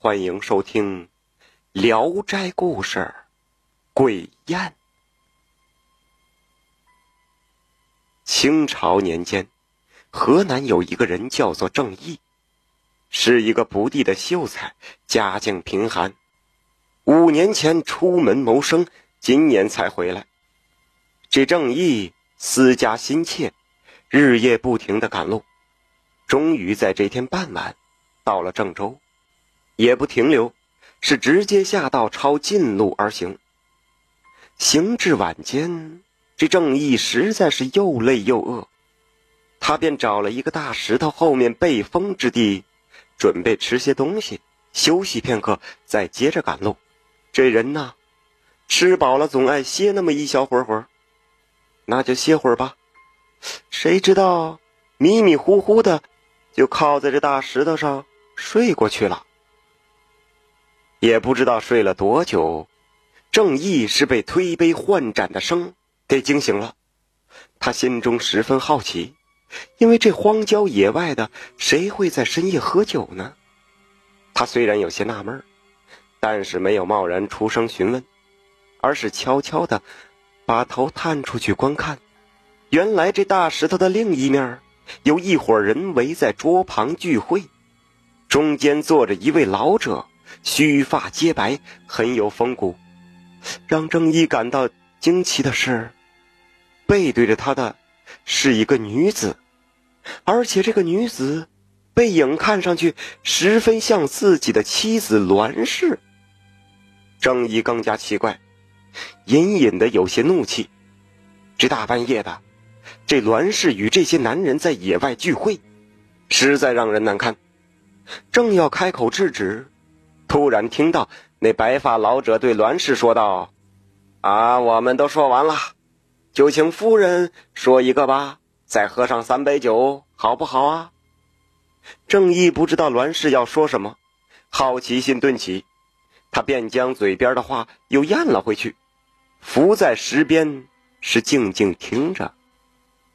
欢迎收听《聊斋故事》《鬼宴》。清朝年间，河南有一个人叫做郑义，是一个不第的秀才，家境贫寒。五年前出门谋生，今年才回来。这郑义思家心切，日夜不停的赶路，终于在这天傍晚到了郑州。也不停留，是直接下道抄近路而行。行至晚间，这郑义实在是又累又饿，他便找了一个大石头后面背风之地，准备吃些东西，休息片刻，再接着赶路。这人呐，吃饱了总爱歇那么一小会儿会儿，那就歇会儿吧。谁知道迷迷糊糊的，就靠在这大石头上睡过去了。也不知道睡了多久，正义是被推杯换盏的声给惊醒了。他心中十分好奇，因为这荒郊野外的，谁会在深夜喝酒呢？他虽然有些纳闷，但是没有贸然出声询问，而是悄悄的把头探出去观看。原来这大石头的另一面，有一伙人围在桌旁聚会，中间坐着一位老者。须发皆白，很有风骨。让郑一感到惊奇的是，背对着他的是一个女子，而且这个女子背影看上去十分像自己的妻子栾氏。郑一更加奇怪，隐隐的有些怒气。这大半夜的，这栾氏与这些男人在野外聚会，实在让人难堪。正要开口制止。突然听到那白发老者对栾氏说道：“啊，我们都说完了，就请夫人说一个吧，再喝上三杯酒，好不好啊？”正义不知道栾氏要说什么，好奇心顿起，他便将嘴边的话又咽了回去，伏在石边是静静听着。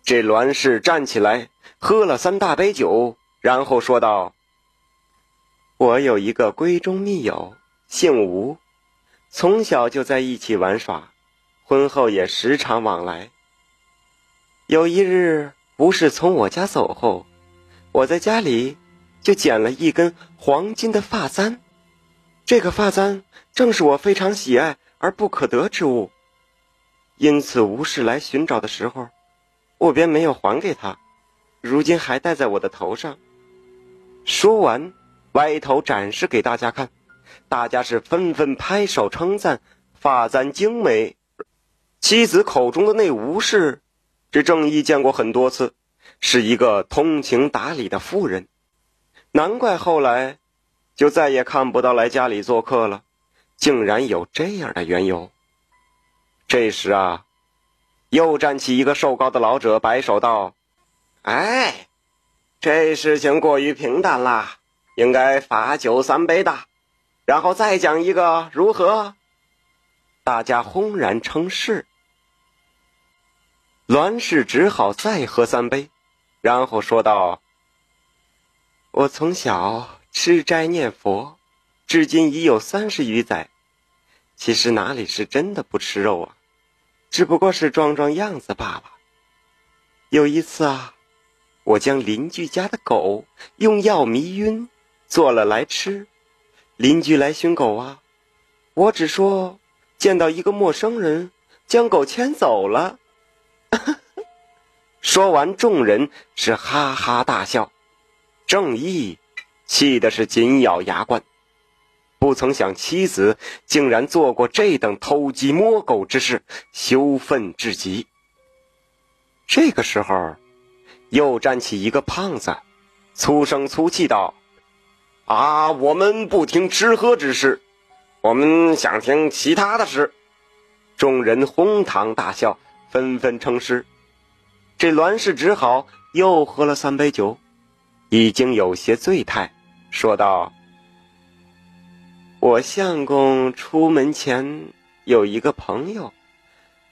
这栾氏站起来，喝了三大杯酒，然后说道。我有一个闺中密友，姓吴，从小就在一起玩耍，婚后也时常往来。有一日，吴氏从我家走后，我在家里就捡了一根黄金的发簪，这个发簪正是我非常喜爱而不可得之物，因此吴氏来寻找的时候，我便没有还给他，如今还戴在我的头上。说完。歪头展示给大家看，大家是纷纷拍手称赞发簪精美。妻子口中的那吴氏，这正义见过很多次，是一个通情达理的妇人，难怪后来就再也看不到来家里做客了，竟然有这样的缘由。这时啊，又站起一个瘦高的老者，摆手道：“哎，这事情过于平淡了。”应该罚酒三杯的，然后再讲一个如何？大家轰然称是。栾氏只好再喝三杯，然后说道：“我从小吃斋念佛，至今已有三十余载。其实哪里是真的不吃肉啊，只不过是装装样子罢了。有一次啊，我将邻居家的狗用药迷晕。”做了来吃，邻居来寻狗啊，我只说见到一个陌生人将狗牵走了。说完，众人是哈哈大笑。正义气的是紧咬牙关，不曾想妻子竟然做过这等偷鸡摸狗之事，羞愤至极。这个时候，又站起一个胖子，粗声粗气道。啊！我们不听吃喝之事，我们想听其他的事。众人哄堂大笑，纷纷称是。这栾氏只好又喝了三杯酒，已经有些醉态，说道：“我相公出门前有一个朋友，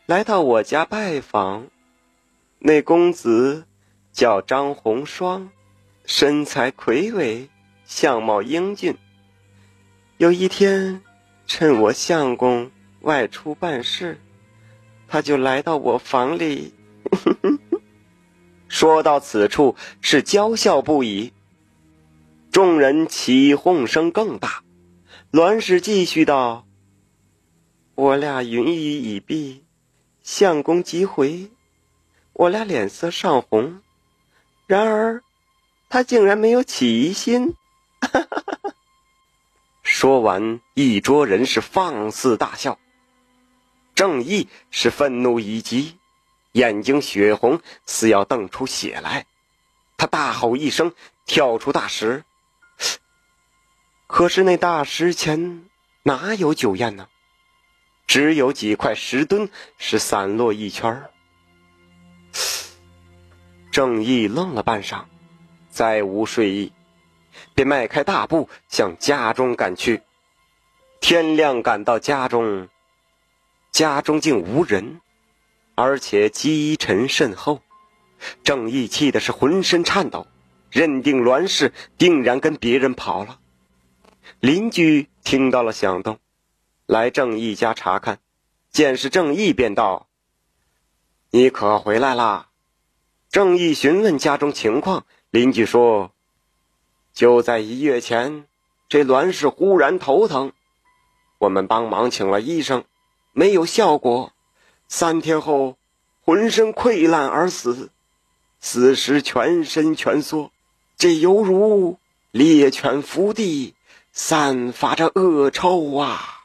来到我家拜访。那公子叫张红双，身材魁伟。”相貌英俊，有一天，趁我相公外出办事，他就来到我房里。说到此处，是娇笑不已。众人起哄声更大。栾氏继续道：“我俩云雨已毕，相公即回，我俩脸色尚红。然而，他竟然没有起疑心。” 说完，一桌人是放肆大笑。正义是愤怒已极。眼睛血红，似要瞪出血来。他大吼一声，跳出大石。可是那大石前哪有酒宴呢？只有几块石墩是散落一圈正义愣了半晌，再无睡意，便迈开大步向家中赶去。天亮赶到家中，家中竟无人。而且积尘甚厚，郑义气的是浑身颤抖，认定栾氏定然跟别人跑了。邻居听到了响动，来郑义家查看，见是郑义，便道：“你可回来啦？”郑义询问家中情况，邻居说：“就在一月前，这栾氏忽然头疼，我们帮忙请了医生，没有效果。”三天后，浑身溃烂而死，死时全身蜷缩，这犹如猎犬伏地，散发着恶臭啊！